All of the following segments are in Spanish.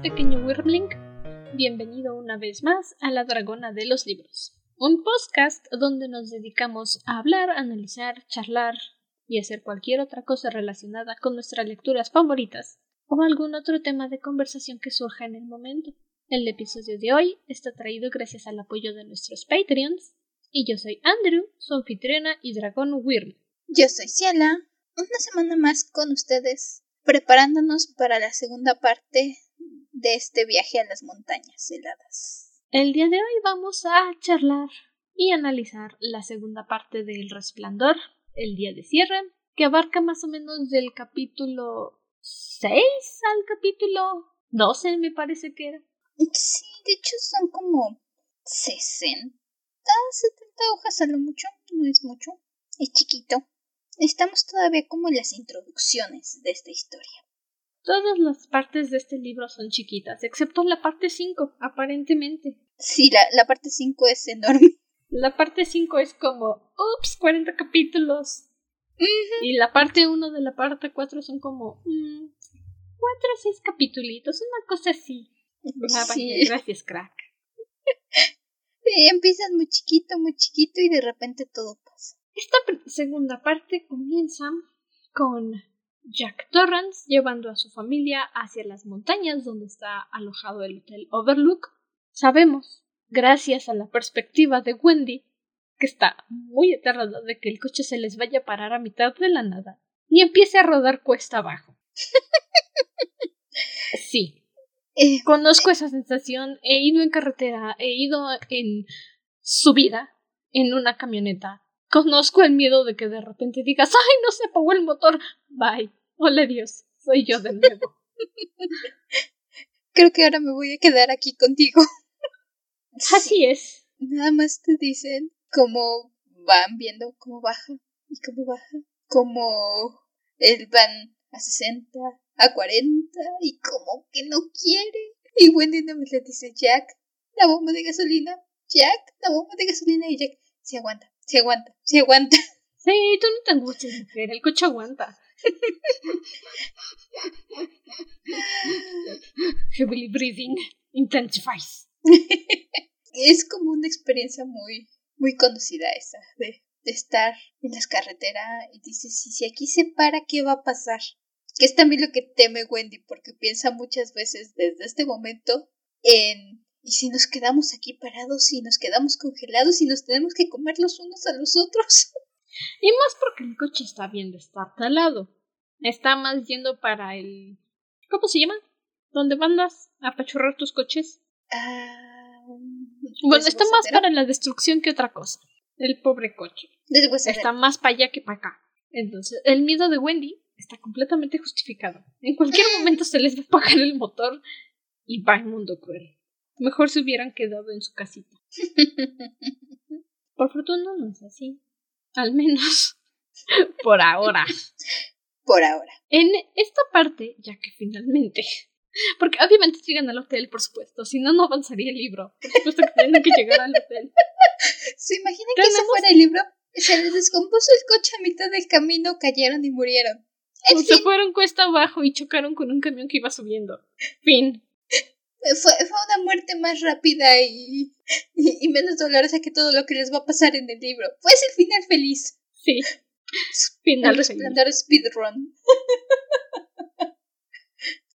pequeño Wyrmling. Bienvenido una vez más a La Dragona de los Libros, un podcast donde nos dedicamos a hablar, analizar, charlar y hacer cualquier otra cosa relacionada con nuestras lecturas favoritas o algún otro tema de conversación que surja en el momento. El episodio de hoy está traído gracias al apoyo de nuestros Patreons y yo soy Andrew, su anfitriona y dragón Wyrm. Yo soy Ciela, una semana más con ustedes, preparándonos para la segunda parte de este viaje a las montañas heladas. El día de hoy vamos a charlar y analizar la segunda parte del Resplandor, el día de cierre, que abarca más o menos del capítulo 6 al capítulo 12, me parece que era. Sí, de hecho son como 60, 70 hojas a lo mucho, no es mucho, es chiquito. Estamos todavía como en las introducciones de esta historia. Todas las partes de este libro son chiquitas, excepto la parte 5, aparentemente. Sí, la, la parte 5 es enorme. La parte 5 es como, ups, 40 capítulos. Y la parte 1 de la parte 4 son como, 4 o 6 capítulos, una cosa así. Ah, Sí. Gracias, crack. Sí, empiezas muy chiquito, muy chiquito y de repente todo pasa. Esta segunda parte comienza con Jack Torrance llevando a su familia hacia las montañas donde está alojado el Hotel Overlook. Sabemos, gracias a la perspectiva de Wendy, que está muy aterrada de que el coche se les vaya a parar a mitad de la nada y empiece a rodar cuesta abajo. Sí, Eh, Conozco esa sensación. He ido en carretera, he ido en subida en una camioneta. Conozco el miedo de que de repente digas, ¡ay, no se apagó el motor! Bye. Hola Dios, soy yo de nuevo. creo que ahora me voy a quedar aquí contigo. Así es. Nada más te dicen cómo van viendo cómo baja y cómo baja, cómo él van a 60, a 40 y como que no quiere. Y Wendy no me le dice Jack, la bomba de gasolina, Jack, la bomba de gasolina y Jack, se aguanta, se aguanta, se aguanta. Sí, tú no te angusties, mujer. El coche aguanta. Heavily breathing intensifies. Es como una experiencia muy, muy conocida esa, de, de estar en las carreteras y dices, si, si aquí se para, ¿qué va a pasar? Que es también lo que teme Wendy, porque piensa muchas veces desde este momento en, ¿y si nos quedamos aquí parados y nos quedamos congelados y nos tenemos que comer los unos a los otros? Y más porque el coche está bien destartalado. Está más yendo para el. ¿Cómo se llama? ¿Dónde mandas a apachurrar tus coches? Ah, Bueno, está más para la destrucción que otra cosa. El pobre coche. Está más para allá que para acá. Entonces, el miedo de Wendy está completamente justificado. En cualquier momento se les va a apagar el motor y va el mundo cruel. Mejor se hubieran quedado en su casita. Por fortuna no es así. Al menos por ahora. Por ahora. En esta parte, ya que finalmente. Porque obviamente llegan al hotel, por supuesto. Si no, no avanzaría el libro. Por supuesto que tienen que llegar al hotel. ¿Se imaginan que ese fuera el libro? Se les descompuso el coche a mitad del camino, cayeron y murieron. En Se fin, fueron cuesta abajo y chocaron con un camión que iba subiendo. Fin. Fue, fue una muerte más rápida y, y, y menos dolorosa que todo lo que les va a pasar en el libro. Fue el final feliz. Sí. Final el feliz. resplandor speedrun.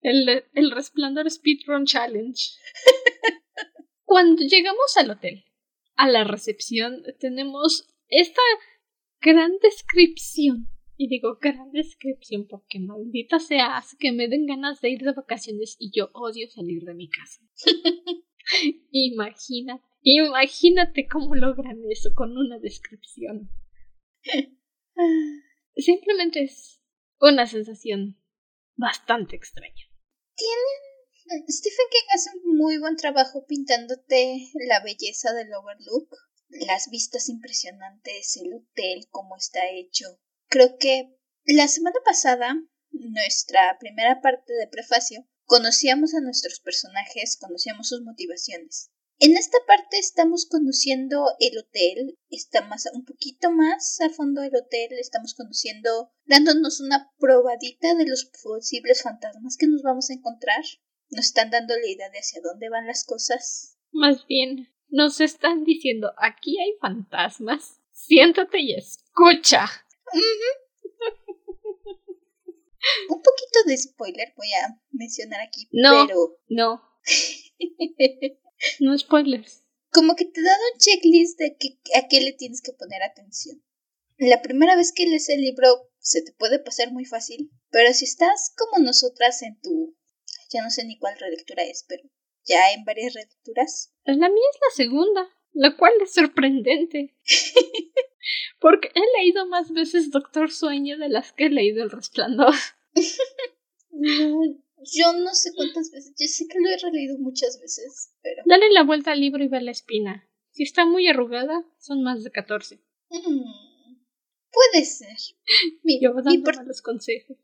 El, el resplandor Speedrun Challenge. Cuando llegamos al hotel, a la recepción, tenemos esta gran descripción. Y digo gran descripción porque maldita sea, hace que me den ganas de ir de vacaciones y yo odio salir de mi casa. Imagina, imagínate cómo logran eso con una descripción. Simplemente es una sensación bastante extraña. Stephen King hace un muy buen trabajo pintándote la belleza del Overlook, las vistas impresionantes, el hotel, cómo está hecho. Creo que la semana pasada, nuestra primera parte de prefacio, conocíamos a nuestros personajes, conocíamos sus motivaciones. En esta parte estamos conociendo el hotel, está más un poquito más a fondo del hotel, estamos conociendo, dándonos una probadita de los posibles fantasmas que nos vamos a encontrar. nos están dando la idea de hacia dónde van las cosas. Más bien, nos están diciendo, aquí hay fantasmas. Siéntate y escucha. Un poquito de spoiler voy a mencionar aquí, No. pero No, no spoilers. como que te dan un checklist de que, a qué le tienes que poner atención. La primera vez que lees el libro se te puede pasar muy fácil, pero si estás como nosotras en tu... ya no sé ni cuál relectura es, pero ya en varias relecturas, La mía es la segunda, lo cual es sorprendente. Porque he leído más veces Doctor Sueño de las que he leído El Resplandor. no, yo no sé cuántas veces, yo sé que lo he releído muchas veces, pero... Dale la vuelta al libro y ve la espina. Si está muy arrugada, son más de 14. mm, puede ser. Mi, Yo mi, dando por- malos consejos.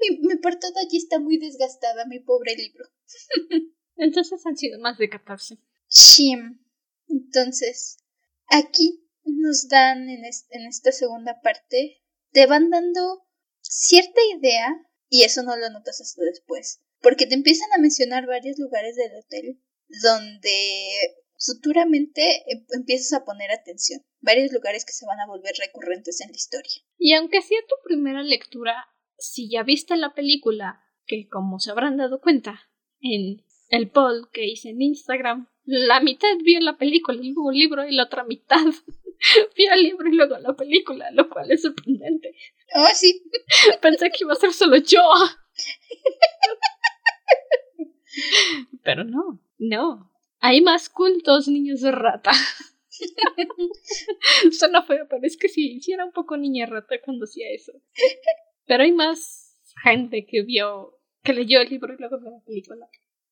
mi, mi portada allí está muy desgastada, mi pobre libro. Entonces han sido más de 14. Shim. Entonces, aquí nos dan en, en esta segunda parte, te van dando cierta idea, y eso no lo notas hasta después, porque te empiezan a mencionar varios lugares del hotel donde futuramente em- empiezas a poner atención, varios lugares que se van a volver recurrentes en la historia. Y aunque sea tu primera lectura, si ya viste la película, que como se habrán dado cuenta en el poll que hice en Instagram, la mitad vio la película y luego el libro y la otra mitad vio el libro y luego la película, lo cual es sorprendente. Oh, sí. Pensé que iba a ser solo yo. Pero no, no. Hay más cultos, niños de rata. Suena feo, pero es que sí, sí era un poco niña rata cuando hacía eso. Pero hay más gente que vio, que leyó el libro y luego vio la película.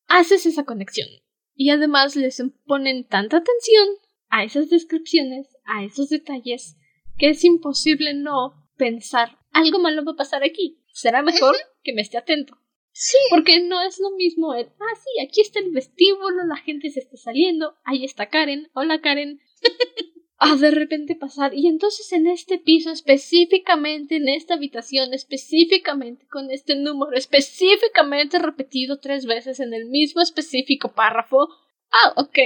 Haces esa conexión. Y además les ponen tanta atención a esas descripciones, a esos detalles, que es imposible no pensar algo malo va a pasar aquí. Será mejor que me esté atento. Sí. Porque no es lo mismo el, ah, sí, aquí está el vestíbulo, la gente se está saliendo, ahí está Karen, hola Karen. A de repente pasar, y entonces en este piso específicamente, en esta habitación específicamente, con este número específicamente repetido tres veces en el mismo específico párrafo. Ah, ok,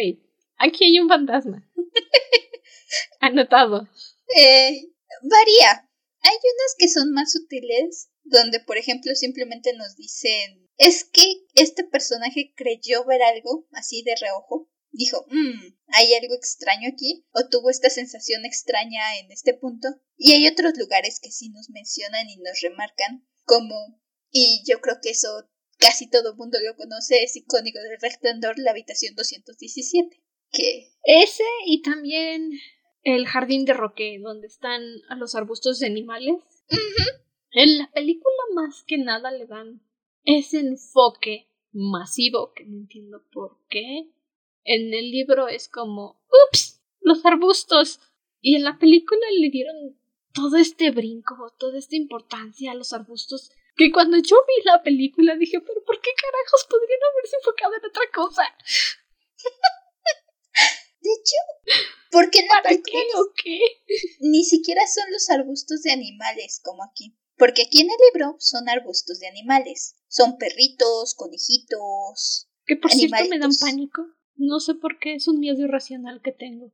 aquí hay un fantasma. Anotado. Eh, varía. Hay unas que son más sutiles, donde por ejemplo simplemente nos dicen, es que este personaje creyó ver algo así de reojo. Dijo, mmm, hay algo extraño aquí, o tuvo esta sensación extraña en este punto. Y hay otros lugares que sí nos mencionan y nos remarcan, como, y yo creo que eso casi todo el mundo lo conoce, es icónico del resplandor, la habitación 217. Que Ese y también el jardín de Roque, donde están a los arbustos de animales. En la película más que nada le dan ese enfoque masivo que no entiendo por qué. En el libro es como, ups, los arbustos. Y en la película le dieron todo este brinco, toda esta importancia a los arbustos. Que cuando yo vi la película dije, pero ¿por qué carajos podrían haberse enfocado en otra cosa? De hecho, porque en la ¿Para película qué o qué? ni siquiera son los arbustos de animales como aquí. Porque aquí en el libro son arbustos de animales. Son perritos, conejitos. Que por cierto me dan Animalitos. pánico. No sé por qué, es un miedo irracional que tengo.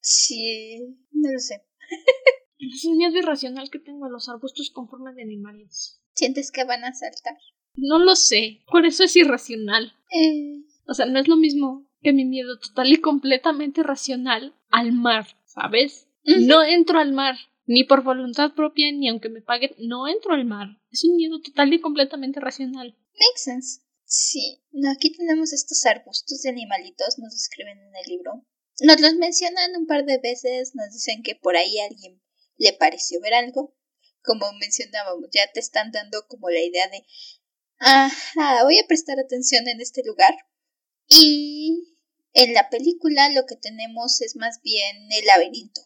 Sí, no lo sé. Es un miedo irracional que tengo a los arbustos con forma de animales. ¿Sientes que van a saltar? No lo sé, por eso es irracional. Eh, O sea, no es lo mismo que mi miedo total y completamente racional al mar, ¿sabes? No entro al mar, ni por voluntad propia, ni aunque me paguen, no entro al mar. Es un miedo total y completamente racional. makes sense. Sí, no, aquí tenemos estos arbustos de animalitos, nos describen en el libro. Nos los mencionan un par de veces, nos dicen que por ahí alguien le pareció ver algo. Como mencionábamos, ya te están dando como la idea de, ah, voy a prestar atención en este lugar. Y en la película lo que tenemos es más bien el laberinto.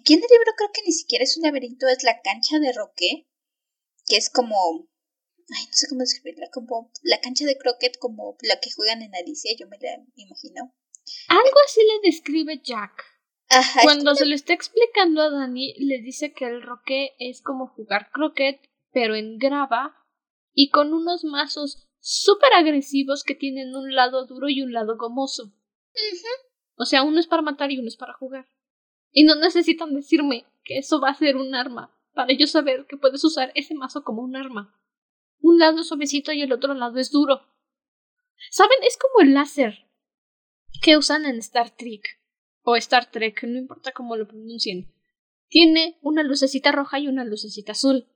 Aquí en el libro creo que ni siquiera es un laberinto, es la cancha de Roque, que es como ay, no sé cómo describirla, como la cancha de croquet, como la que juegan en Alicia, yo me la imagino. Algo así le describe Jack. Ajá, Cuando se lo está explicando a Dani, le dice que el roque es como jugar croquet, pero en grava y con unos mazos súper agresivos que tienen un lado duro y un lado gomoso. O sea, uno es para matar y uno es para jugar. Y no necesitan decirme que eso va a ser un arma para yo saber que puedes usar ese mazo como un arma. Un lado es suavecito y el otro lado es duro. ¿Saben? Es como el láser que usan en Star Trek o Star Trek, no importa cómo lo pronuncien. Tiene una lucecita roja y una lucecita azul.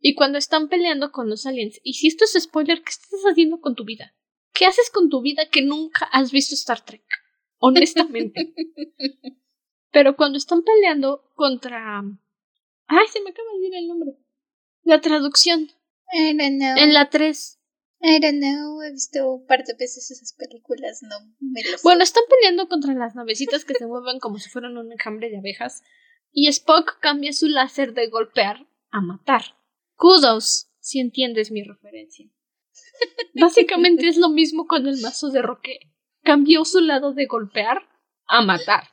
Y cuando están peleando con los aliens, y si esto es spoiler, ¿qué estás haciendo con tu vida? ¿Qué haces con tu vida que nunca has visto Star Trek? Honestamente. Pero cuando están peleando contra. Ay, se me acaba de ir el nombre. La traducción. I don't know. En la 3. I don't know. He visto un par de veces esas películas, no me lo sé. Bueno, están peleando contra las navecitas que se mueven como si fueran un enjambre de abejas. Y Spock cambia su láser de golpear a matar. Kudos, si entiendes mi referencia. Básicamente es lo mismo con el mazo de Roque. Cambió su lado de golpear a matar.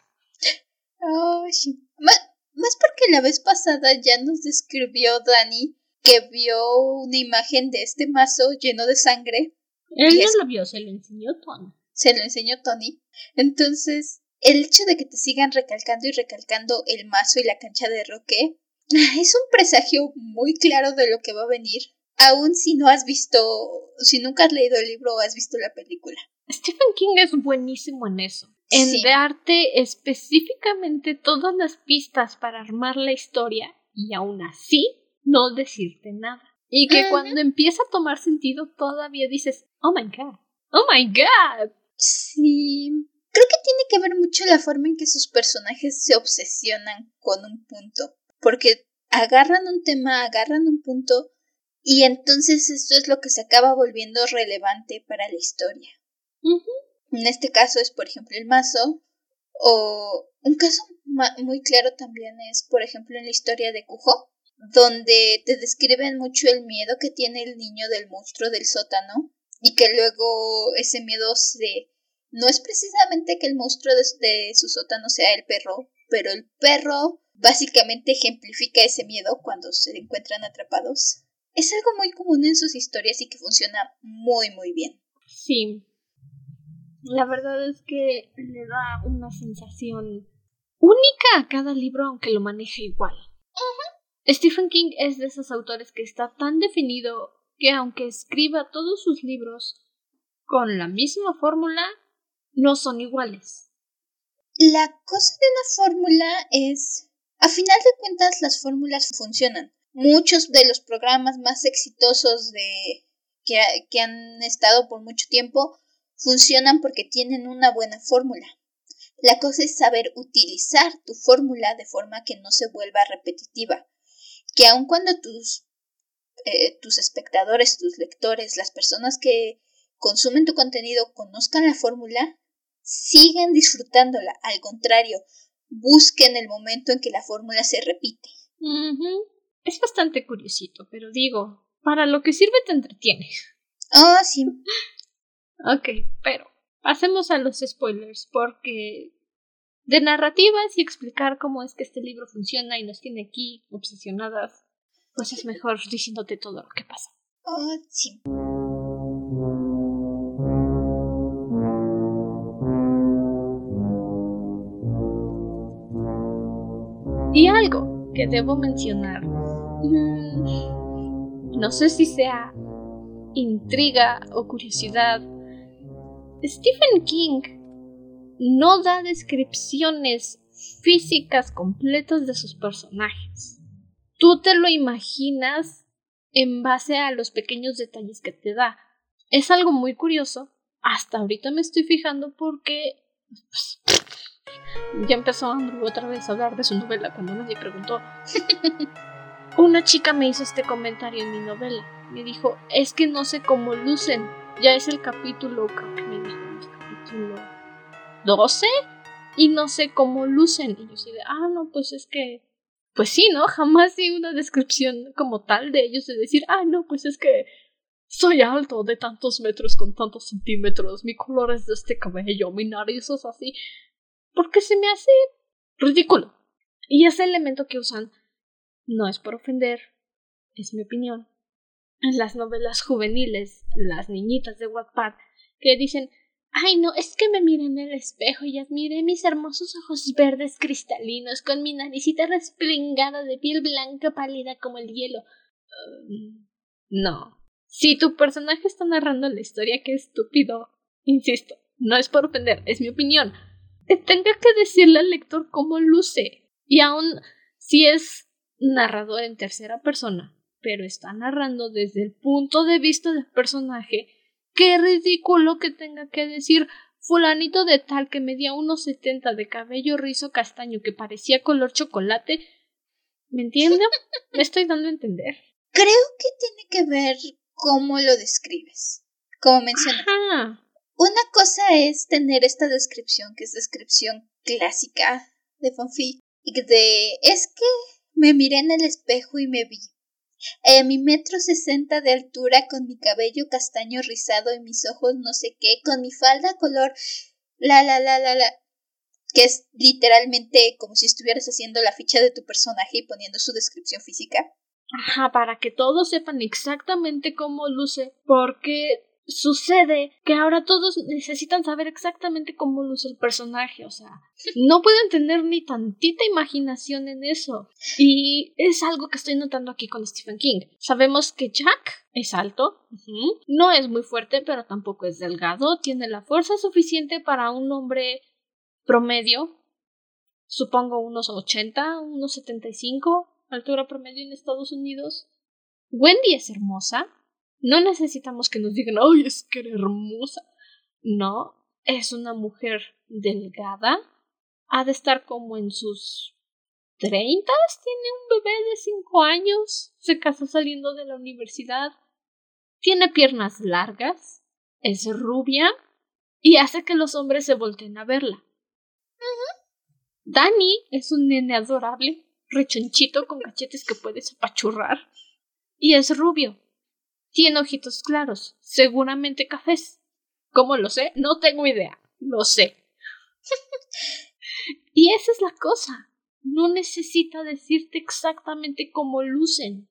Oh, sí. Más, más porque la vez pasada ya nos describió Dani que vio una imagen de este mazo lleno de sangre. Él no es- lo vio, se lo enseñó Tony. Se lo enseñó Tony. Entonces, el hecho de que te sigan recalcando y recalcando el mazo y la cancha de Roque es un presagio muy claro de lo que va a venir. Aun si no has visto, si nunca has leído el libro o has visto la película. Stephen King es buenísimo en eso. En Sí. darte específicamente todas las pistas para armar la historia y aún así no decirte nada. Y que cuando empieza a tomar sentido todavía dices, oh my god, oh my god. Sí. Creo que tiene que ver mucho la forma en que sus personajes se obsesionan con un punto. Porque agarran un tema, agarran un punto, y entonces esto es lo que se acaba volviendo relevante para la historia. En este caso es, por ejemplo, el mazo. O un caso muy claro también es, por ejemplo, en la historia de Cujo, donde te describen mucho el miedo que tiene el niño del monstruo del sótano y que luego ese miedo se... No es precisamente que el monstruo de, de su sótano sea el perro, pero el perro básicamente ejemplifica ese miedo cuando se encuentran atrapados. Es algo muy común en sus historias y que funciona muy muy bien. Sí. La verdad es que le da una sensación única a cada libro aunque lo maneje igual. Stephen King es de esos autores que está tan definido que aunque escriba todos sus libros con la misma fórmula, no son iguales. La cosa de una fórmula es, a final de cuentas, las fórmulas funcionan. Muchos de los programas más exitosos de que, que han estado por mucho tiempo funcionan porque tienen una buena fórmula. La cosa es saber utilizar tu fórmula de forma que no se vuelva repetitiva. Que aun cuando tus, eh, tus espectadores, tus lectores, las personas que consumen tu contenido conozcan la fórmula, sigan disfrutándola. Al contrario, busquen el momento en que la fórmula se repite. Es bastante curiosito, pero digo, para lo que sirve te entretiene. Oh, sí. Ok, pero pasemos a los spoilers, porque de narrativas y explicar cómo es que este libro funciona y nos tiene aquí obsesionadas, pues es mejor diciéndote todo lo que pasa. Oh, sí. Y algo que debo mencionar, mm, no sé si sea intriga o curiosidad, Stephen King no da descripciones físicas completas de sus personajes. Tú te lo imaginas en base a los pequeños detalles que te da. Es algo muy curioso. Hasta ahorita me estoy fijando porque pues, ya empezó Andrew otra vez a hablar de su novela cuando nadie preguntó. Una chica me hizo este comentario en mi novela. Me dijo, es que no sé cómo lucen. Ya es el capítulo, creo que me dijo, el capítulo 12 y no sé cómo lucen. Y yo así de, ah, no, pues es que, pues sí, ¿no? Jamás di una descripción como tal de ellos de decir, ah, no, pues es que soy alto de tantos metros con tantos centímetros, mi color es de este cabello, mi nariz es así. Porque se me hace ridículo. Y ese elemento que usan no es por ofender, es mi opinión. en las novelas juveniles, las niñitas de Wattpad, que dicen Ay, no, es que me miré en el espejo y admiré mis hermosos ojos verdes cristalinos con mi naricita resplingada de piel blanca pálida como el hielo. Um, no. Si tu personaje está narrando la historia, qué estúpido. Insisto, no es por ofender, es mi opinión. Que tenga que decirle al lector cómo luce. Y aun si es narrador en tercera persona, pero está narrando desde el punto de vista del personaje, qué ridículo que tenga que decir fulanito de tal que medía unos setenta de cabello rizo castaño que parecía color chocolate. ¿Me entiende? ¿Me estoy dando a entender? Creo que tiene que ver cómo lo describes. Como mencioné. Una cosa es tener esta descripción, que es descripción clásica de fanfic, y de es que me miré en el espejo y me vi. Eh, mi metro sesenta de altura, con mi cabello castaño rizado y mis ojos no sé qué, con mi falda color la la la la la que es literalmente como si estuvieras haciendo la ficha de tu personaje y poniendo su descripción física. Ajá, para que todos sepan exactamente cómo luce, porque sucede que ahora todos necesitan saber exactamente cómo luce el personaje, o sea, no pueden tener ni tantita imaginación en eso. Y es algo que estoy notando aquí con Stephen King. Sabemos que Jack es alto, no es muy fuerte, pero tampoco es delgado, tiene la fuerza suficiente para un hombre promedio, supongo unos 80, unos 75, altura promedio en Estados Unidos. Wendy es hermosa, no necesitamos que nos digan, ¡ay, es que era hermosa! No, es una mujer delgada. Ha de estar como en sus treintas. Tiene un bebé de cinco años. Se casó saliendo de la universidad. Tiene piernas largas. Es rubia. Y hace que los hombres se volteen a verla. Danny es un nene adorable, rechonchito con cachetes que puedes apachurrar. Y es rubio. Tiene ojitos claros, seguramente cafés. ¿Cómo lo sé? No tengo idea. Lo sé. y esa es la cosa. No necesita decirte exactamente cómo lucen.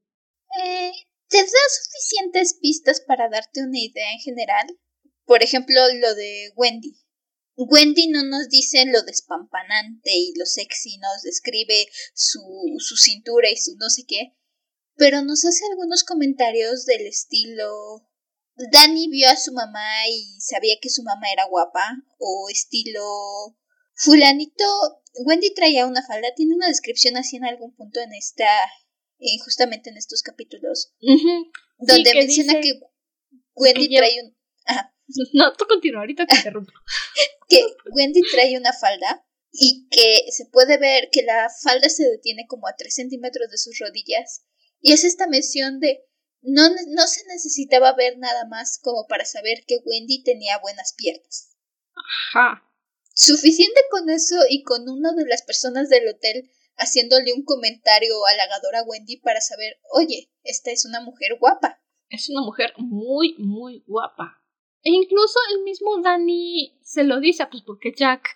Eh, ¿Te da suficientes pistas para darte una idea en general? Por ejemplo, lo de Wendy. Wendy no nos dice lo despampanante y lo sexy, nos describe su, su cintura y su no sé qué, pero nos hace algunos comentarios del estilo Dani vio a su mamá y sabía que su mamá era guapa o estilo fulanito Wendy traía una falda tiene una descripción así en algún punto en esta eh, justamente en estos capítulos donde menciona que Wendy trae un no tú continúa ahorita te interrumpo. Que Wendy trae una falda y que se puede ver que la falda se detiene como a tres centímetros de sus rodillas y es esta mención de no, no se necesitaba ver nada más como para saber que Wendy tenía buenas piernas. Ajá. Suficiente con eso y con una de las personas del hotel haciéndole un comentario halagador a Wendy para saber, oye, esta es una mujer guapa. Es una mujer muy, muy guapa. E incluso el mismo Danny se lo dice, pues porque Jack.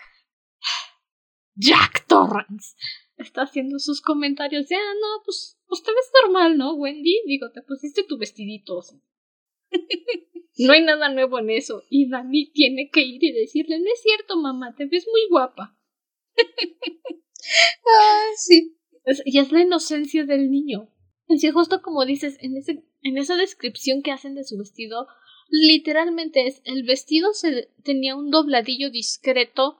Jack Torrance está haciendo sus comentarios de, ah, no, pues, pues te ves normal, ¿no, Wendy? Digo, te pusiste tu vestidito. no hay nada nuevo en eso. Y Dani tiene que ir y decirle, no es cierto, mamá, te ves muy guapa. ah, sí. y es la inocencia del niño. Así justo como dices, en, ese, en esa descripción que hacen de su vestido, literalmente es, el vestido se tenía un dobladillo discreto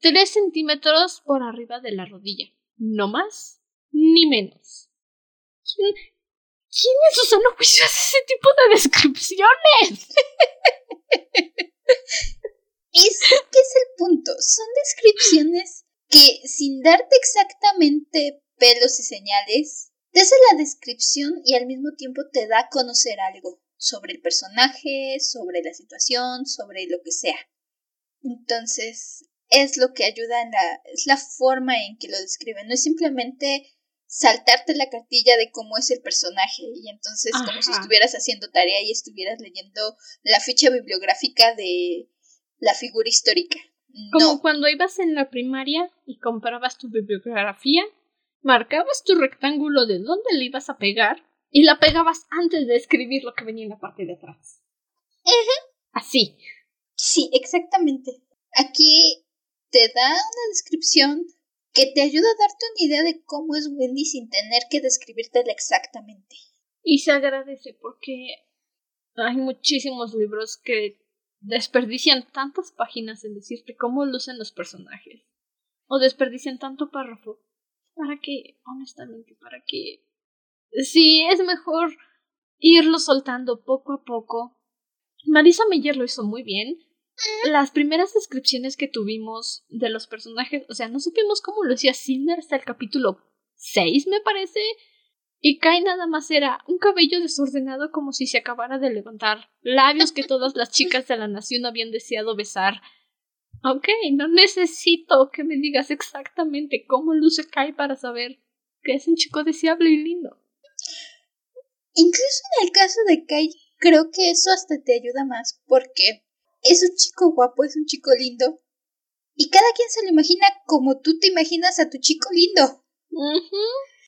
tres centímetros por arriba de la rodilla no más ni menos. ¿Quién, quién en su ese tipo de descripciones? Ese que es el punto. Son descripciones que, sin darte exactamente pelos y señales, te hace la descripción y al mismo tiempo te da a conocer algo sobre el personaje, sobre la situación, sobre lo que sea. Entonces, es lo que ayuda en la, es la forma en que lo describen, no es simplemente saltarte la cartilla de cómo es el personaje y entonces como si estuvieras haciendo tarea y estuvieras leyendo la ficha bibliográfica de la figura histórica. Como cuando ibas en la primaria y comprabas tu bibliografía, marcabas tu rectángulo de dónde le ibas a pegar y la pegabas antes de escribir lo que venía en la parte de atrás. Así. Sí, exactamente. Aquí te da una descripción que te ayuda a darte una idea de cómo es Wendy sin tener que describírtela exactamente. Y se agradece porque hay muchísimos libros que desperdician tantas páginas en decirte cómo lucen los personajes. O desperdician tanto párrafo. ¿Para qué? Honestamente, ¿para qué? Sí, es mejor irlo soltando poco a poco. Marisa Meyer lo hizo muy bien. Las primeras descripciones que tuvimos de los personajes, o sea, no supimos cómo lo hacía Cinder hasta el capítulo 6, me parece. Y Kai nada más era un cabello desordenado como si se acabara de levantar, labios que todas las chicas de la nación habían deseado besar. Ok, no necesito que me digas exactamente cómo luce Kai para saber que es un chico deseable y lindo. Incluso en el caso de Kai, creo que eso hasta te ayuda más porque es un chico guapo, es un chico lindo. Y cada quien se lo imagina como tú te imaginas a tu chico lindo.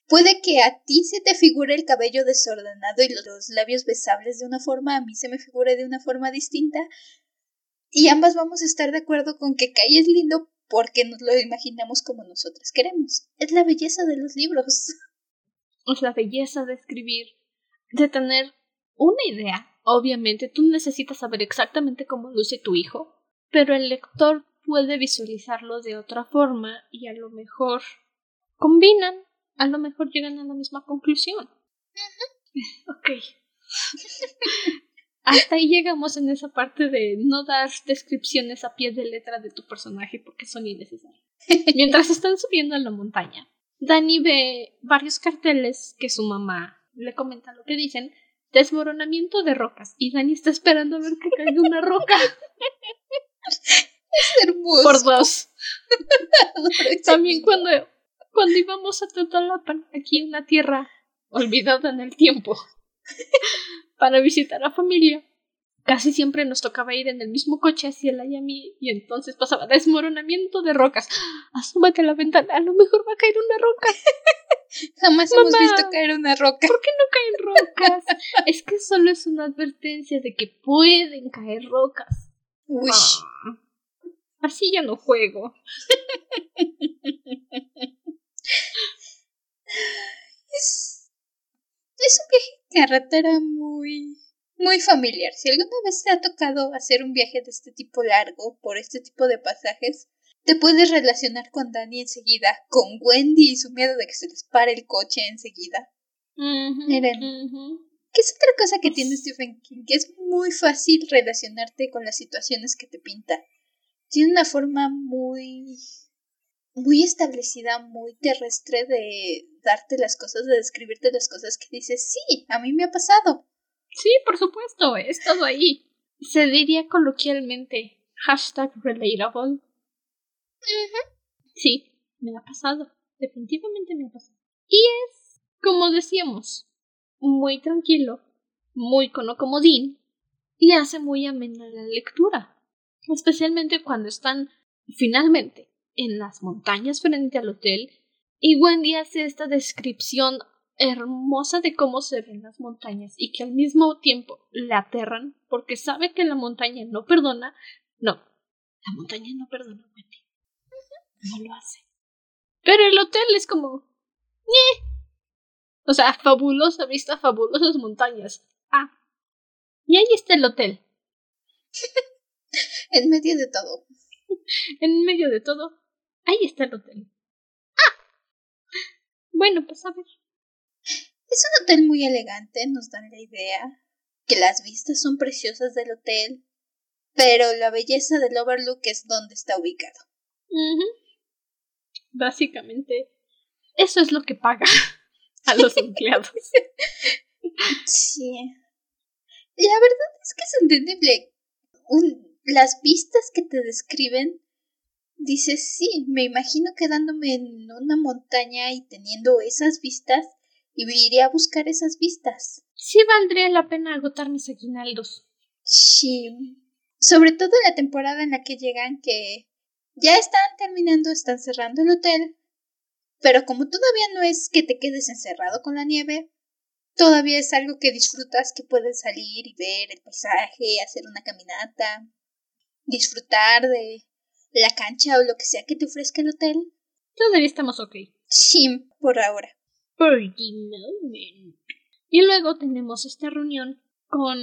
Puede que a ti se te figure el cabello desordenado y los labios besables de una forma, a mí se me figure de una forma distinta. Y ambas vamos a estar de acuerdo con que Kai es lindo porque nos lo imaginamos como nosotras queremos. Es la belleza de los libros. Es la belleza de escribir de tener una idea. Obviamente tú necesitas saber exactamente cómo luce tu hijo, pero el lector puede visualizarlo de otra forma y a lo mejor combinan, a lo mejor llegan a la misma conclusión. Ok. Hasta ahí llegamos en esa parte de no dar descripciones a pie de letra de tu personaje porque son innecesarias. Mientras están subiendo a la montaña, Dani ve varios carteles que su mamá le comenta lo que dicen, desmoronamiento de rocas. Y Dani está esperando a ver que caiga una roca. Es hermoso. Por dos. También cuando, cuando íbamos a Totolapan, aquí en una tierra olvidada en el tiempo, para visitar a familia, casi siempre nos tocaba ir en el mismo coche hacia la Yami y entonces pasaba desmoronamiento de rocas. Asómate a la ventana, a lo mejor va a caer una roca. Jamás hemos visto caer una roca. ¿Por qué no caen rocas? es que solo es una advertencia de que pueden caer rocas. Uy. Ah, así ya no juego. es, es un viaje en carretera muy muy familiar. Si alguna vez te ha tocado hacer un viaje de este tipo largo por este tipo de pasajes, te puedes relacionar con Dani enseguida, con Wendy y su miedo de que se les pare el coche enseguida. Miren, ¿qué es otra cosa que tiene Stephen King? Que es muy fácil relacionarte con las situaciones que te pinta. Tiene una forma muy muy establecida, muy terrestre de darte las cosas, de describirte las cosas que dices, sí, a mí me ha pasado. Sí, por supuesto, he estado ahí. Se diría coloquialmente hashtag relatable. Sí, me ha pasado. Definitivamente me ha pasado. Y es, como decíamos, muy tranquilo, muy comodín y hace muy amena la lectura. Especialmente cuando están finalmente en las montañas frente al hotel y Wendy hace esta descripción hermosa de cómo se ven las montañas y que al mismo tiempo le aterran porque sabe que la montaña no perdona. No, la montaña no perdona, Wendy. No lo hace. Pero el hotel es como... O sea, fabulosa vista, fabulosas montañas. Ah. Y ahí está el hotel. en medio de todo. en medio de todo. Ahí está el hotel. Ah. Bueno, pues a ver. Es un hotel muy elegante, nos dan la idea, que las vistas son preciosas del hotel, pero la belleza del Overlook es donde está ubicado. Básicamente, eso es lo que paga a los empleados. sí. La verdad es que es entendible. las vistas que te describen, dices, sí, me imagino quedándome en una montaña y teniendo esas vistas y iría a buscar esas vistas. Sí valdría la pena agotar mis aguinaldos. Sí. Sobre todo en la temporada en la que llegan que ya están terminando, están cerrando el hotel. Pero como todavía no es que te quedes encerrado con la nieve, todavía es algo que disfrutas, que puedes salir y ver el paisaje, hacer una caminata, disfrutar de la cancha o lo que sea que te ofrezca el hotel. Todavía estamos ok. Sí, por ahora. The moment. Y luego tenemos esta reunión con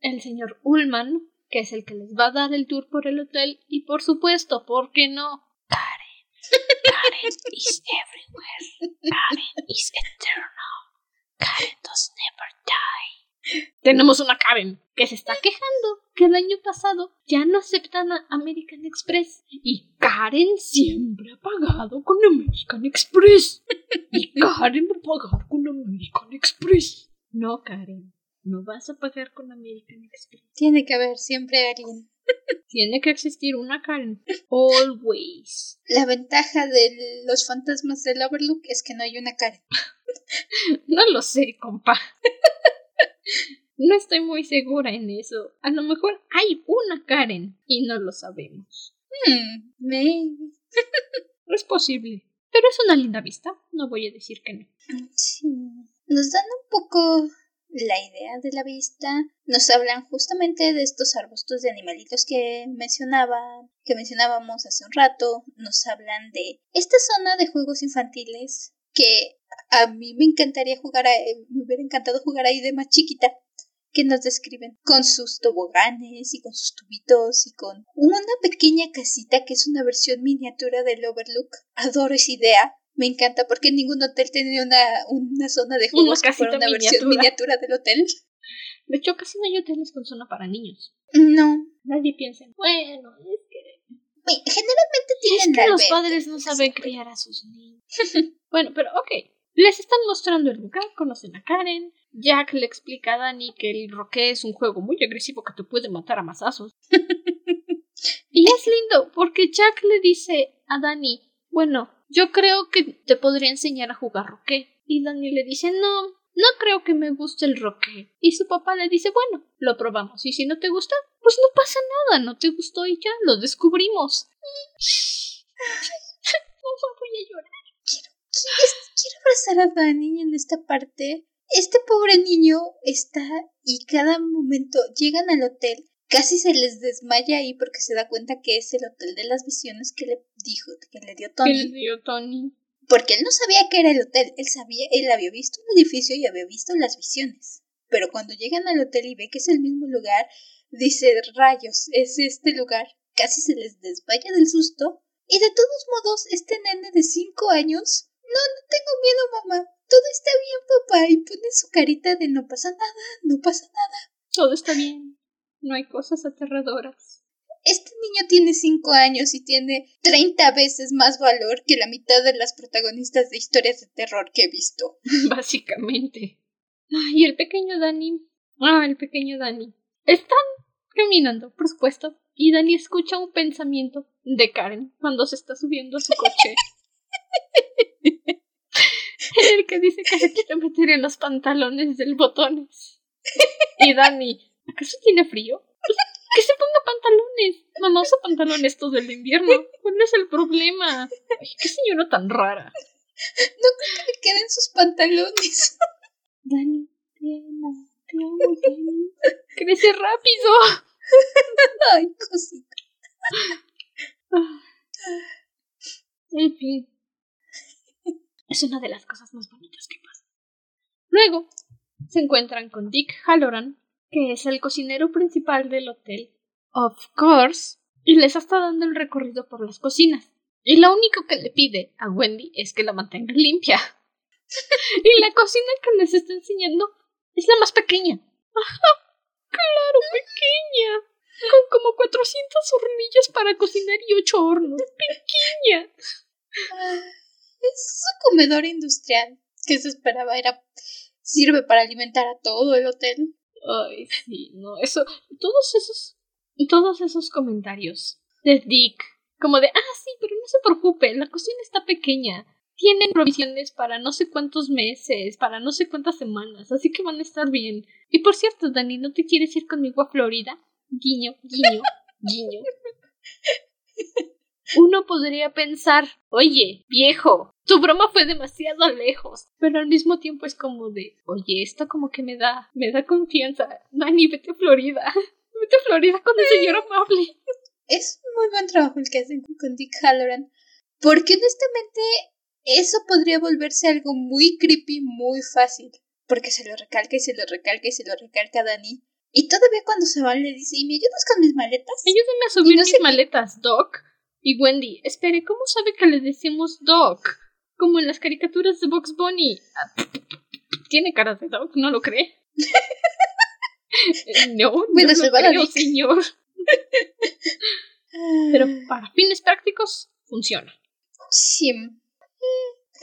el señor Ullman, que es el que les va a dar el tour por el hotel, y por supuesto, ¿por qué no? Karen. Karen is everywhere. Karen is eternal. Karen does never die. Tenemos una Karen que se está quejando que el año pasado ya no aceptan a American Express y Karen siempre ha pagado con American Express. Y Karen va a pagar con American Express. No, Karen, no vas a pagar con American Express. Tiene que haber siempre alguien. Tiene que existir una Karen. Always. La ventaja de los fantasmas del Overlook es que no hay una Karen. no lo sé, compa. No estoy muy segura en eso. A lo mejor hay una Karen y no lo sabemos. Hmm, maybe. es posible. Pero es una linda vista. No voy a decir que no. Sí. Nos dan un poco la idea de la vista. Nos hablan justamente de estos arbustos de animalitos que mencionaban, que mencionábamos hace un rato. Nos hablan de esta zona de juegos infantiles que a mí me encantaría jugar, a, me hubiera encantado jugar ahí de más chiquita que nos describen con sus toboganes y con sus tubitos y con una pequeña casita que es una versión miniatura del Overlook. Adoro esa idea. Me encanta porque ningún hotel tenía una, una zona de juegos que fuera una versión miniatura del hotel. De hecho, casi no hay hoteles con zona para niños. No. Nadie piensa, bueno, es. Generalmente tienen es que los padres no saben criar a sus niños. bueno, pero ok. Les están mostrando el lugar, conocen a Karen. Jack le explica a Dani que el roque es un juego muy agresivo que te puede matar a masazos. y es lindo porque Jack le dice a Dani, bueno, yo creo que te podría enseñar a jugar roque. Y Dani le dice, no, no creo que me guste el roque. Y su papá le dice, bueno, lo probamos. Y si no te gusta, pues no pasa nada, no te gustó y ya lo descubrimos. voy a llorar. Quiero, quiero abrazar a Dani en esta parte. Este pobre niño está y cada momento llegan al hotel, casi se les desmaya ahí porque se da cuenta que es el hotel de las visiones que le dijo, que le dio Tony. Que le dio Tony. Porque él no sabía que era el hotel, él sabía, él había visto un edificio y había visto las visiones. Pero cuando llegan al hotel y ve que es el mismo lugar, dice, rayos, es este lugar. Casi se les desvaya del susto. Y de todos modos, este nene de cinco años no, no tengo miedo, mamá. Todo está bien, papá. Y pone su carita de no pasa nada, no pasa nada. Todo está bien. No hay cosas aterradoras. Este niño tiene cinco años y tiene treinta veces más valor que la mitad de las protagonistas de historias de terror que he visto. Básicamente. Y el pequeño Dani. Ah, el pequeño Dani. Están caminando, por supuesto. Y Dani escucha un pensamiento de Karen cuando se está subiendo a su coche. el que dice que se quiere meter en los pantalones del botones. Y Dani, ¿acaso tiene frío? Pues, que se ponga pantalones. Mamá usa pantalones todo el invierno. ¿Cuál es el problema? Ay, qué señora tan rara. No creo que le queden sus pantalones. Dani, amo, te amo, Dani. Crece rápido. Ay, cosita. En fin. Es una de las cosas más bonitas que pasan. Luego, se encuentran con Dick Halloran, que es el cocinero principal del hotel, of course, y les está dando el recorrido por las cocinas. Y lo único que le pide a Wendy es que la mantenga limpia. y la cocina que les está enseñando es la más pequeña. claro, pequeña. Con como 400 hornillas para cocinar y 8 hornos. Pequeña. Es un comedor industrial que se esperaba era sirve para alimentar a todo el hotel. Ay, sí, no, eso, todos esos, todos esos comentarios de Dick, como de, ah, sí, pero no se preocupe, la cocina está pequeña, tienen provisiones para no sé cuántos meses, para no sé cuántas semanas, así que van a estar bien. Y por cierto, Dani, ¿no te quieres ir conmigo a Florida? Guiño, guiño, guiño. Uno podría pensar, oye, viejo, tu broma fue demasiado lejos, pero al mismo tiempo es como de, oye, esto como que me da, me da confianza. Nani, vete a Florida. Vete a Florida con el señor amable. Es muy buen trabajo el que hacen con Dick Halloran. Porque honestamente eso podría volverse algo muy creepy muy fácil. Porque se lo recalca y se lo recalca y se lo recalca a Dani. Y todavía cuando se van le dice, ¿y me ayudas con mis maletas? Ayúdenme a subir mis maletas, Doc. Y Wendy, espere, ¿cómo sabe que le decimos Doc? Como en las caricaturas de Box Bunny. Tiene cara de Doc, ¿no lo cree? no, bueno, no lo creo, señor. Pero para fines prácticos, funciona. Sí.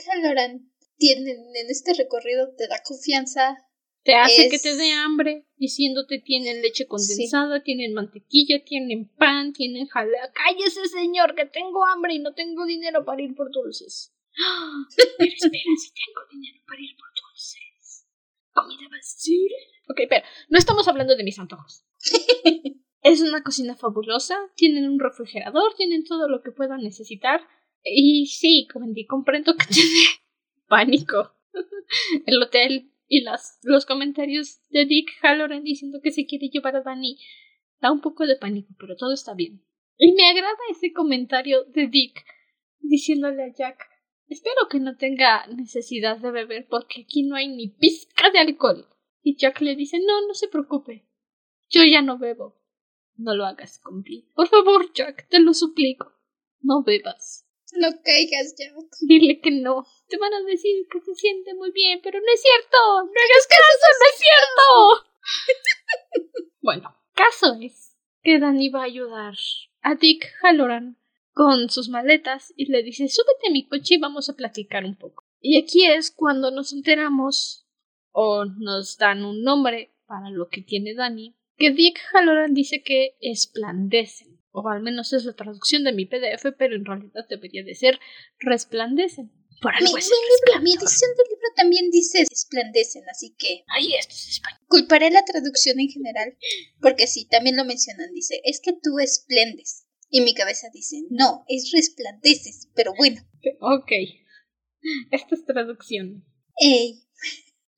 Halloran tienen en este recorrido te da confianza. Te hace que te dé hambre, diciéndote tienen leche condensada, tienen mantequilla, tienen pan, tienen jalea. Cállese, señor, que tengo hambre y no tengo dinero para ir por dulces. Pero espera, si tengo dinero para ir por dulces. ¿Comida basura? Ok, pero no estamos hablando de mis antojos. es una cocina fabulosa, tienen un refrigerador, tienen todo lo que puedan necesitar. Y sí, comprendo que tiene pánico. El hotel y las, los comentarios de Dick Halloran diciendo que se quiere llevar a Danny da un poco de pánico, pero todo está bien. Y me agrada ese comentario de Dick diciéndole a Jack Espero que no tenga necesidad de beber porque aquí no hay ni pizca de alcohol. Y Jack le dice No, no se preocupe. Yo ya no bebo. No lo hagas, compi. Por favor, Jack, te lo suplico. No bebas. No caigas, Jack. Dile que no. Te van a decir que se siente muy bien, pero no es cierto. No hagas caso, no es cierto. bueno, caso es que Danny va a ayudar a Dick Halloran con sus maletas y le dice súbete a mi coche y vamos a platicar un poco. Y aquí es cuando nos enteramos o nos dan un nombre para lo que tiene Danny, que Dick Halloran dice que esplandecen o al menos es la traducción de mi PDF, pero en realidad debería de ser resplandecen. Por algo mi, mi, mi edición del libro también dice esplandecen, así que... Ahí esto es español. Culparé la traducción en general, porque sí, también lo mencionan, dice, es que tú esplendes. Y mi cabeza dice, no, es resplandeces, pero bueno. Ok. Esta es traducción. Ey.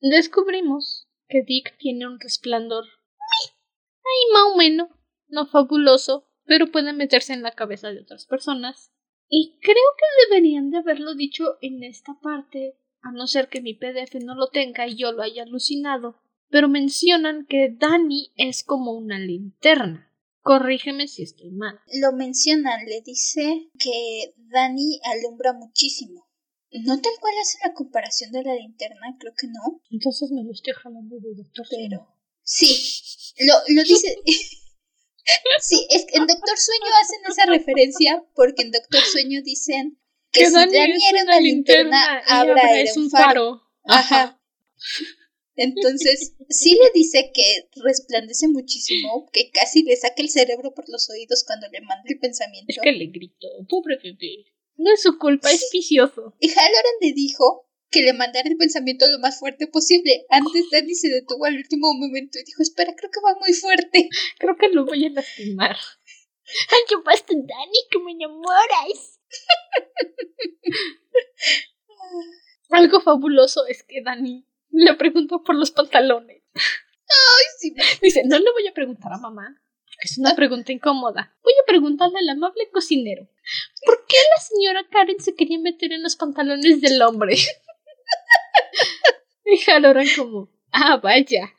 Descubrimos que Dick tiene un resplandor. Ay, más o menos. No fabuloso, pero puede meterse en la cabeza de otras personas. Y creo que deberían de haberlo dicho en esta parte, a no ser que mi PDF no lo tenga y yo lo haya alucinado. Pero mencionan que Dani es como una linterna. Corrígeme si estoy mal. Lo mencionan, le dice que Dani alumbra muchísimo. No tal cual hace la comparación de la linterna, creo que no. Entonces me lo estoy jalando de doctor. Pero. Sí, lo, lo dice. Sí, es que en Doctor Sueño hacen esa referencia porque en Doctor Sueño dicen que, si Dani era una linterna, Abra era un faro. Ajá. Entonces, sí le dice que resplandece muchísimo, que casi le saca el cerebro por los oídos cuando le manda el pensamiento. Es que le gritó, pobre bebé. No es su culpa, es vicioso. Y Halloran le dijo que le mandara el pensamiento lo más fuerte posible. Antes Danny se detuvo al último momento y dijo, espera, creo que va muy fuerte. Creo que lo voy a lastimar. Ay, qué pasa, Danny, que me enamoras. Algo fabuloso es que Danny le preguntó por los pantalones. Ay, sí. Dice, no le voy a preguntar a mamá, es una pregunta incómoda. Voy a preguntarle al amable cocinero. ¿Por qué la señora Karen se quería meter en los pantalones del hombre? Y Halloran como, ah, vaya,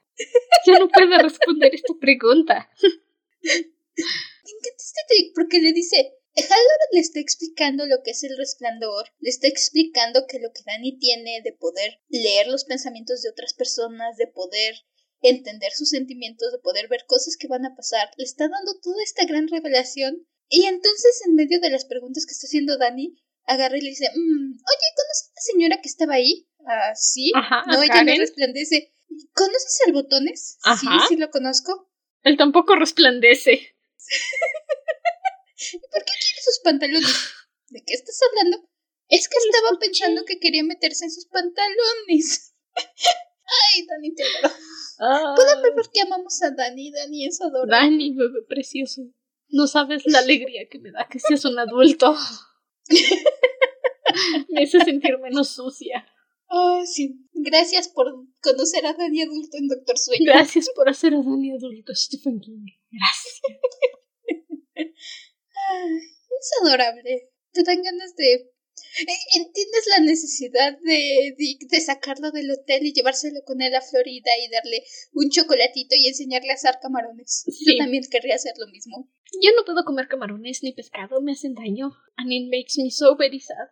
ya no puedo responder esta pregunta. Me encanta este trick porque le dice, Halloran le está explicando lo que es el resplandor, le está explicando que lo que Dani tiene de poder leer los pensamientos de otras personas, de poder entender sus sentimientos, de poder ver cosas que van a pasar, le está dando toda esta gran revelación. Y entonces, en medio de las preguntas que está haciendo Dani, agarra y le dice, mm, oye, ¿conoces a la señora que estaba ahí? Ah, sí. no, ella no resplandece. ¿Conoces el botones? Sí, sí lo conozco. Él tampoco resplandece. ¿Y por qué quiere sus pantalones? ¿De qué estás hablando? Es que estaba pensando que quería meterse en sus pantalones. Ay, Dani, te adoro. Ah. ver por qué amamos a Dani. Dani es adorable. Dani, bebé precioso. No sabes la alegría que me da que seas un adulto. me hace sentir menos sucia. Oh, sí. Gracias por conocer a Dani adulto en Doctor Sueño. Gracias por hacer a Dani adulto, Stephen King. Gracias. es adorable. Te dan ganas de ¿Entiendes la necesidad de, de, sacarlo del hotel y llevárselo con él a Florida y darle un chocolatito y enseñarle a hacer camarones? Yo también querría hacer lo mismo. Yo no puedo comer camarones ni pescado, me hacen daño. And it makes me so very sad.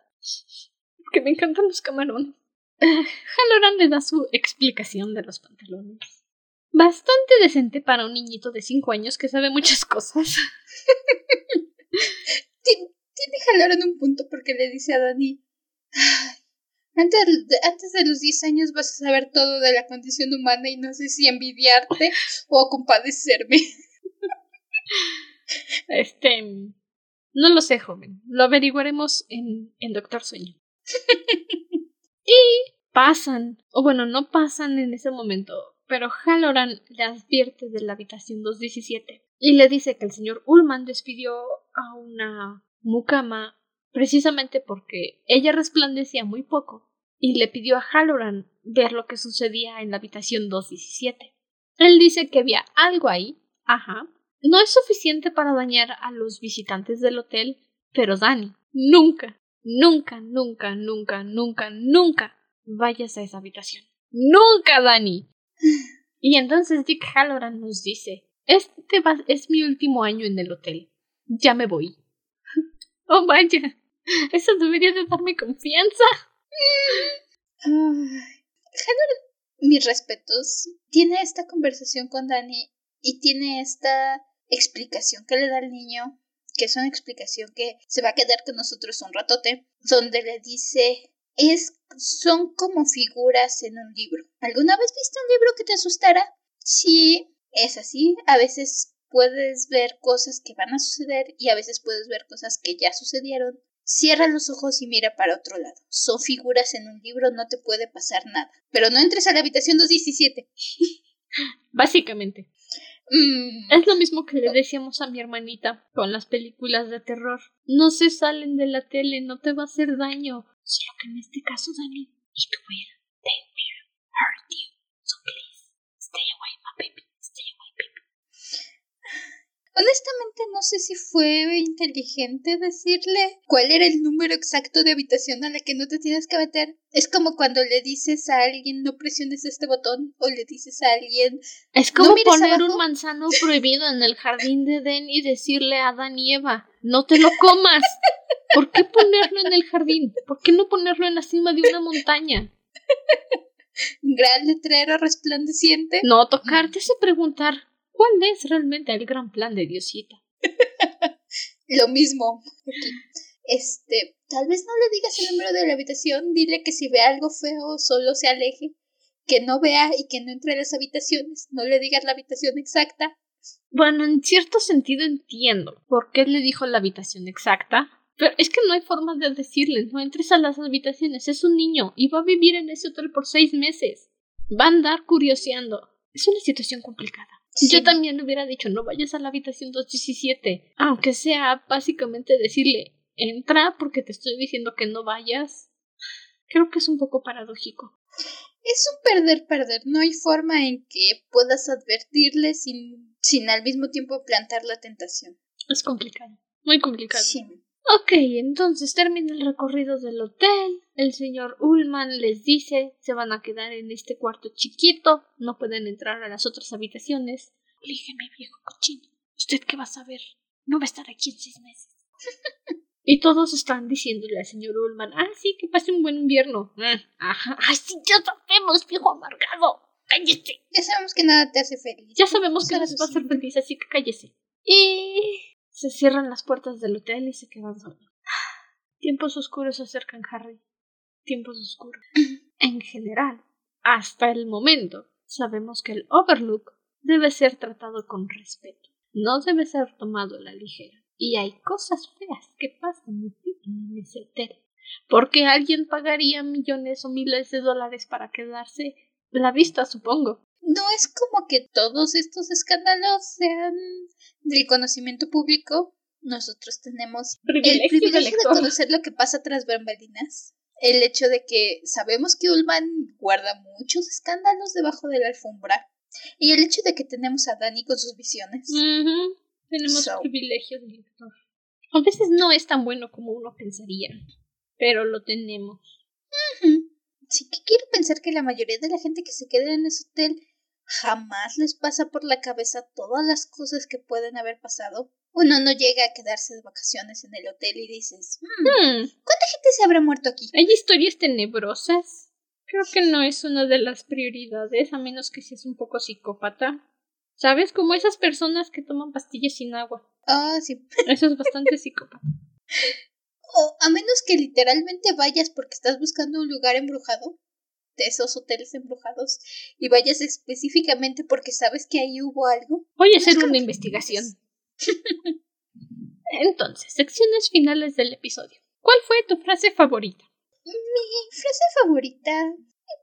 Porque me encantan los camarones. Halloran le da su explicación de los pantalones. Bastante decente para un niñito de 5 años que sabe muchas cosas. tiene Halloran un punto porque le dice a Dani, antes, de, antes de los 10 años vas a saber todo de la condición humana y no sé si envidiarte o compadecerme. Este, no lo sé, joven. Lo averiguaremos en el Doctor Sueño. y pasan, o bueno, no pasan en ese momento, pero Halloran le advierte de la habitación 217 y le dice que el señor Ullman despidió a una Mukama precisamente porque ella resplandecía muy poco y le pidió a Halloran ver lo que sucedía en la habitación 217. Él dice que había algo ahí, ajá. No es suficiente para dañar a los visitantes del hotel, pero Dani, nunca, nunca, nunca, nunca, nunca, nunca vayas a esa habitación. Nunca, Dani. Y entonces Dick Halloran nos dice, este es mi último año en el hotel. Ya me voy. Oh, vaya. Eso debería de darme confianza. mis respetos, tiene esta conversación con Dani y tiene esta explicación que le da al niño, que es una explicación que se va a quedar con nosotros un ratote, donde le dice es son como figuras en un libro. ¿Alguna vez viste un libro que te asustara? Sí, es así. A veces puedes ver cosas que van a suceder y a veces puedes ver cosas que ya sucedieron. Cierra los ojos y mira para otro lado. Son figuras en un libro, no te puede pasar nada. Pero no entres a la habitación 217. Básicamente. Mm. Es lo mismo que le decíamos a mi hermanita con las películas de terror. No se salen de la tele, no te va a hacer daño. Solo que en este caso, Dani, it will, they will hurt you. So please, stay away, my baby. Honestamente no sé si fue inteligente decirle cuál era el número exacto de habitación a la que no te tienes que meter. Es como cuando le dices a alguien no presiones este botón o le dices a alguien... Es como poner un manzano prohibido en el jardín de Den y decirle a Adán y Eva, no te lo comas. ¿Por qué ponerlo en el jardín? ¿Por qué no ponerlo en la cima de una montaña? Gran letrero resplandeciente. No, tocarte se preguntar ¿Cuál es realmente el gran plan de Diosita? Lo mismo. Este, tal vez no le digas el número de la habitación, dile que si ve algo feo solo se aleje, que no vea y que no entre a las habitaciones, no le digas la habitación exacta. Bueno, en cierto sentido entiendo por qué le dijo la habitación exacta, pero es que no hay forma de decirle, no entres a las habitaciones, es un niño y va a vivir en ese hotel por seis meses. Va a andar curioseando. Es una situación complicada. Yo también le hubiera dicho, no vayas a la habitación 217, aunque sea básicamente decirle, entra porque te estoy diciendo que no vayas. Creo que es un poco paradójico. Es un perder-perder, no hay forma en que puedas advertirle sin, sin al mismo tiempo plantar la tentación. Es complicado, muy complicado. Sí. Ok, entonces termina el recorrido del hotel. El señor Ullman les dice se van a quedar en este cuarto chiquito, no pueden entrar a las otras habitaciones. Lígeme, viejo cochino. ¿Usted qué va a saber? No va a estar aquí en seis meses. y todos están diciéndole al señor Ullman, ah, sí, que pase un buen invierno. Ah, ajá, ay, sí, ya sabemos, viejo amargado. Cállese. Ya sabemos que nada te hace feliz. Ya sabemos que no va a hacer feliz, así que cállese. Y se cierran las puertas del hotel y se quedan solos. Tiempos oscuros se acercan, Harry. Tiempos oscuros. En general, hasta el momento, sabemos que el Overlook debe ser tratado con respeto. No debe ser tomado a la ligera. Y hay cosas feas que pasan en ese hotel. Porque alguien pagaría millones o miles de dólares para quedarse la vista, supongo. No es como que todos estos escándalos sean del conocimiento público. Nosotros tenemos el privilegio de conocer lo que pasa tras bambalinas. El hecho de que sabemos que Ulman guarda muchos escándalos debajo de la alfombra. Y el hecho de que tenemos a Dani con sus visiones. Tenemos privilegios de lector. A veces no es tan bueno como uno pensaría, pero lo tenemos. Sí que quiero pensar que la mayoría de la gente que se queda en ese hotel jamás les pasa por la cabeza todas las cosas que pueden haber pasado. Uno no llega a quedarse de vacaciones en el hotel y dices, hmm, hmm. ¿cuánta gente se habrá muerto aquí? Hay historias tenebrosas. Creo que no es una de las prioridades, a menos que seas un poco psicópata. ¿Sabes? Como esas personas que toman pastillas sin agua. Ah, sí. Eso es bastante psicópata. O a menos que literalmente vayas porque estás buscando un lugar embrujado, de esos hoteles embrujados, y vayas específicamente porque sabes que ahí hubo algo. Voy a hacer una investigación. Entonces, secciones finales del episodio. ¿Cuál fue tu frase favorita? Mi frase favorita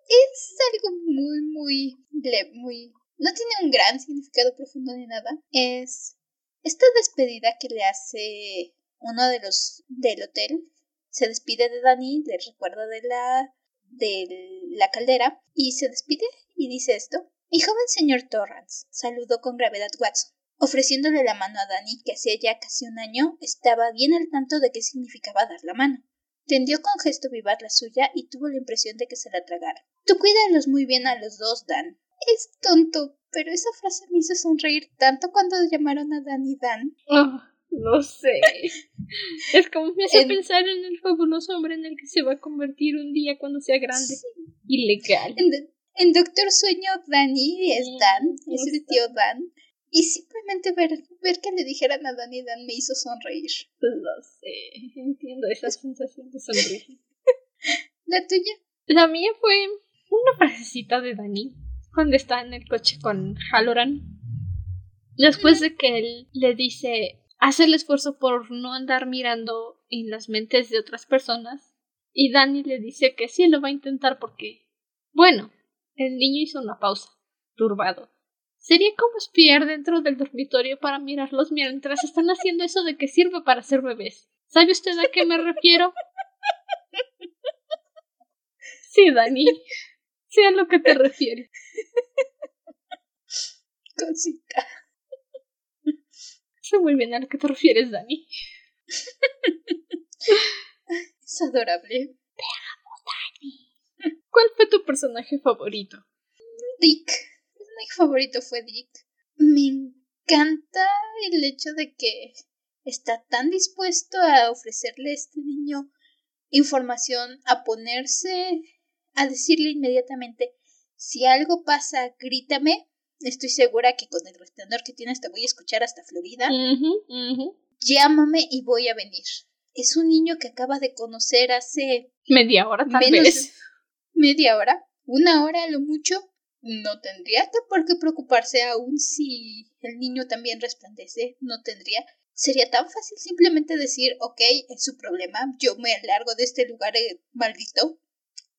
es algo muy, muy, muy... No tiene un gran significado profundo ni nada. Es esta despedida que le hace uno de los del hotel. Se despide de Dani, le recuerda de la de la caldera y se despide y dice esto. Mi joven señor Torrance saludó con gravedad Watson, ofreciéndole la mano a Dani, que hacía ya casi un año estaba bien al tanto de qué significaba dar la mano. Tendió con gesto vivaz la suya y tuvo la impresión de que se la tragara. Tú cuídalos muy bien a los dos, Dan. Es tonto, pero esa frase me hizo sonreír tanto cuando llamaron a Dan y Dan. Oh, no sé. es como me hace pensar en el fabuloso hombre en el que se va a convertir un día cuando sea grande. Ilegal. En, Doctor Sueño, Danny es Dan, es el tío Dan. Y simplemente ver, ver que le dijeran a Dan y Dan me hizo sonreír. Lo sé, entiendo esa sensación de sonreír. ¿La tuya? La mía fue una frasecita de Dani cuando está en el coche con Halloran. Después de que él le dice, hace el esfuerzo por no andar mirando en las mentes de otras personas. Y Dani le dice que sí lo va a intentar porque, bueno, el niño hizo una pausa, turbado. Sería como espiar dentro del dormitorio para mirarlos mientras están haciendo eso de que sirve para ser bebés. ¿Sabe usted a qué me refiero? Sí, Dani. Sé a lo que te refieres. Cosita. Sé muy bien a lo que te refieres, Dani. Es adorable. Te amo, Dani. ¿Cuál fue tu personaje favorito? Dick mi favorito fue Dick. Me encanta el hecho de que está tan dispuesto a ofrecerle a este niño información, a ponerse, a decirle inmediatamente, si algo pasa, grítame. Estoy segura que con el resplandor que tienes te voy a escuchar hasta Florida. Llámame y voy a venir. Es un niño que acaba de conocer hace... Media hora, tal vez. Media hora. Una hora a lo mucho no tendría que por qué preocuparse aún si el niño también resplandece, no tendría. Sería tan fácil simplemente decir, ok, es su problema, yo me largo de este lugar eh, maldito.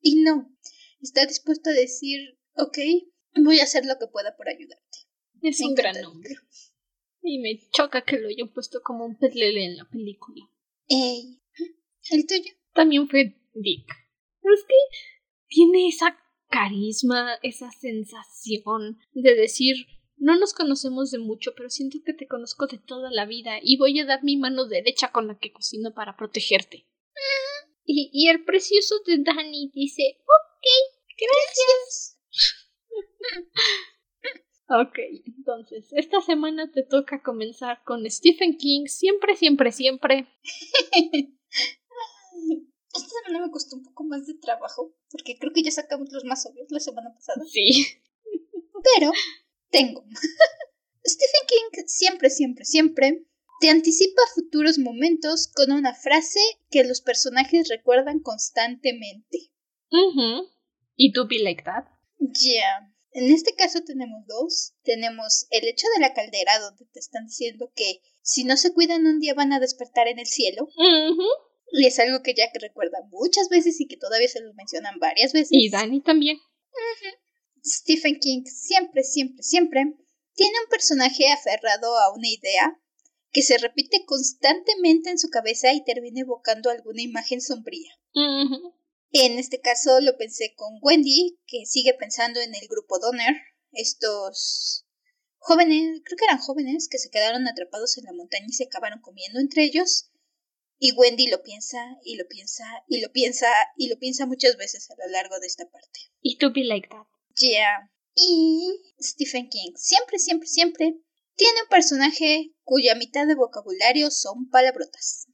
Y no, está dispuesto a decir, ok, voy a hacer lo que pueda por ayudarte. Es un gran hombre. Y me choca que lo hayan puesto como un pelele en la película. Ey, ¿el tuyo? También fue Dick. Pero es que tiene esa carisma, esa sensación de decir no nos conocemos de mucho, pero siento que te conozco de toda la vida y voy a dar mi mano derecha con la que cocino para protegerte. Y, y el precioso de Danny dice, ok, gracias. Ok, entonces, esta semana te toca comenzar con Stephen King, siempre, siempre, siempre. Esta semana me costó un poco más de trabajo, porque creo que ya sacamos los más obvios la semana pasada. Sí. Pero tengo. Stephen King siempre, siempre, siempre te anticipa futuros momentos con una frase que los personajes recuerdan constantemente. ¿Y tú, be Ya. En este caso tenemos dos. Tenemos el hecho de la caldera, donde te están diciendo que si no se cuidan un día van a despertar en el cielo. Y es algo que Jack recuerda muchas veces y que todavía se lo mencionan varias veces. Y Dani también. Stephen King siempre, siempre, siempre tiene un personaje aferrado a una idea que se repite constantemente en su cabeza y termina evocando alguna imagen sombría. En este caso lo pensé con Wendy, que sigue pensando en el grupo Donner, estos jóvenes, creo que eran jóvenes, que se quedaron atrapados en la montaña y se acabaron comiendo entre ellos. Y Wendy lo piensa y lo piensa y lo piensa y lo piensa muchas veces a lo largo de esta parte. Y tú be like that. Yeah. Y Stephen King siempre, siempre, siempre tiene un personaje cuya mitad de vocabulario son palabrotas.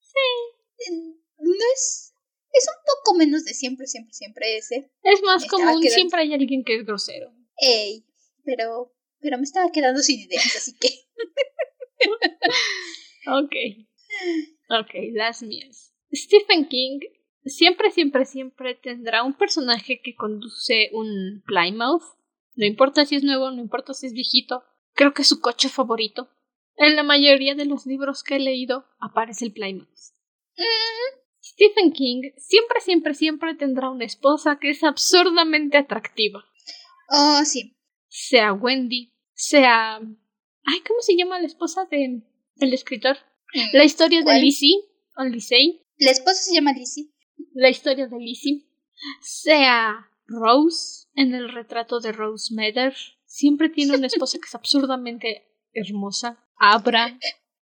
Sí. No es. Es un poco menos de siempre, siempre, siempre ese. Es más común, siempre hay alguien que es grosero. Ey, pero. Pero me estaba quedando sin ideas, así que. ok. Ok, las mías. Stephen King siempre, siempre, siempre tendrá un personaje que conduce un Plymouth. No importa si es nuevo, no importa si es viejito, Creo que es su coche favorito. En la mayoría de los libros que he leído aparece el Plymouth. Mm. Stephen King siempre, siempre, siempre tendrá una esposa que es absurdamente atractiva. Oh, sí. Sea Wendy, sea... Ay, ¿cómo se llama la esposa de el escritor? Mm, la historia de Lizzie o Lizzie. La esposa se llama Lizzie. La historia de Lizzie. Sea Rose en el retrato de Rose Mather siempre tiene una esposa que es absurdamente hermosa. Abra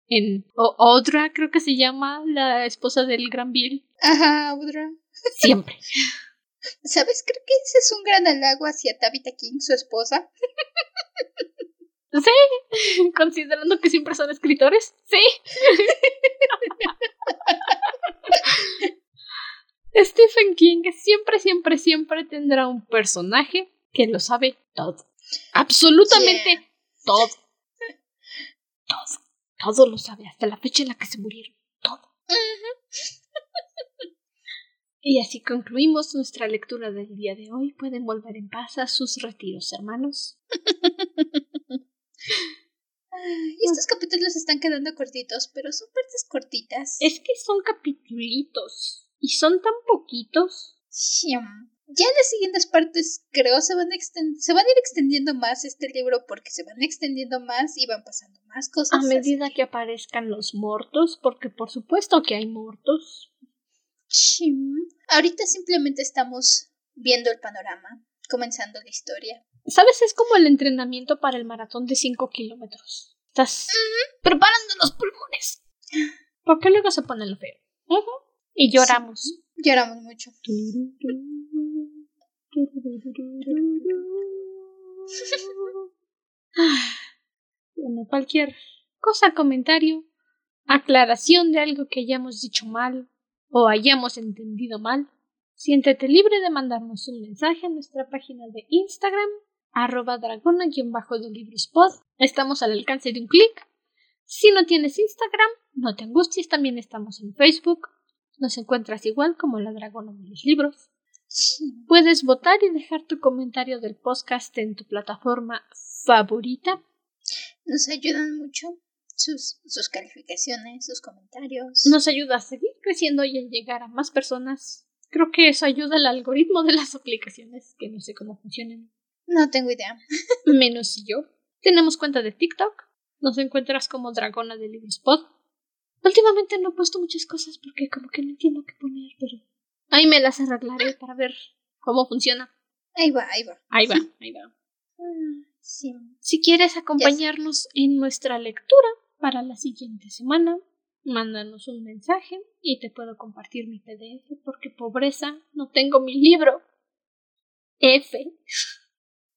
en o Audra, creo que se llama la esposa del Gran Bill. Ajá, Audra. Siempre. ¿Sabes? Creo que ese es un gran halago hacia Tabitha King, su esposa. Sí, considerando que siempre son escritores. Sí. Stephen King siempre, siempre, siempre tendrá un personaje que lo sabe todo. Absolutamente todo. Todo. Todo lo sabe, hasta la fecha en la que se murieron. Todo. y así concluimos nuestra lectura del día de hoy. Pueden volver en paz a sus retiros, hermanos. estos capítulos están quedando cortitos, pero son partes cortitas. Es que son capítulos. Y son tan poquitos. Sí. Ya en las siguientes partes creo se van, a se van a ir extendiendo más este libro porque se van extendiendo más y van pasando más cosas. A medida que... aparezcan los muertos, porque por supuesto que hay muertos. Ahorita simplemente estamos viendo el panorama, comenzando la historia. ¿Sabes? Es como el entrenamiento para el maratón de 5 kilómetros. Estás preparando los pulmones. Porque luego se pone lo feo. Y lloramos. Lloramos mucho. Bueno, cualquier cosa, comentario, aclaración de algo que hayamos dicho mal o hayamos entendido mal, siéntete libre de mandarnos un mensaje a nuestra página de Instagram, arroba dragona librospod. Estamos al alcance de un clic. Si no tienes Instagram, no te angusties, también estamos en Facebook. Nos encuentras igual como la dragona de los libros. Puedes votar y dejar tu comentario del podcast en tu plataforma favorita. Nos ayudan mucho sus, sus calificaciones, sus comentarios. Nos ayuda a seguir creciendo y a llegar a más personas. Creo que eso ayuda al algoritmo de las aplicaciones, que no sé cómo funcionan. No tengo idea. Menos yo. Tenemos cuenta de TikTok. Nos encuentras como Dragona de Librospot. Últimamente no he puesto muchas cosas porque como que no entiendo qué poner, pero Ahí me las arreglaré para ver cómo funciona. Ahí va, ahí va. Ahí va, ahí va. Ah, sí. Si quieres acompañarnos en nuestra lectura para la siguiente semana, mándanos un mensaje y te puedo compartir mi PDF porque pobreza, no tengo mi libro. F.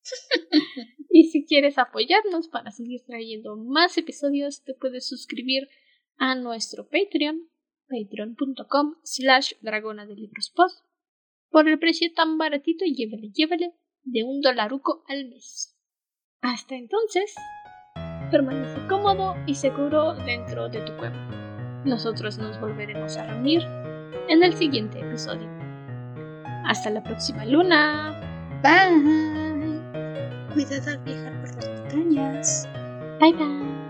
y si quieres apoyarnos para seguir trayendo más episodios, te puedes suscribir a nuestro Patreon patreon.com slash dragona de libros post por el precio tan baratito y llévele, llévele de un dolaruco al mes. Hasta entonces, permanece cómodo y seguro dentro de tu cueva. Nosotros nos volveremos a reunir en el siguiente episodio. Hasta la próxima luna. Bye. Cuidado al viajar por las montañas. Bye bye.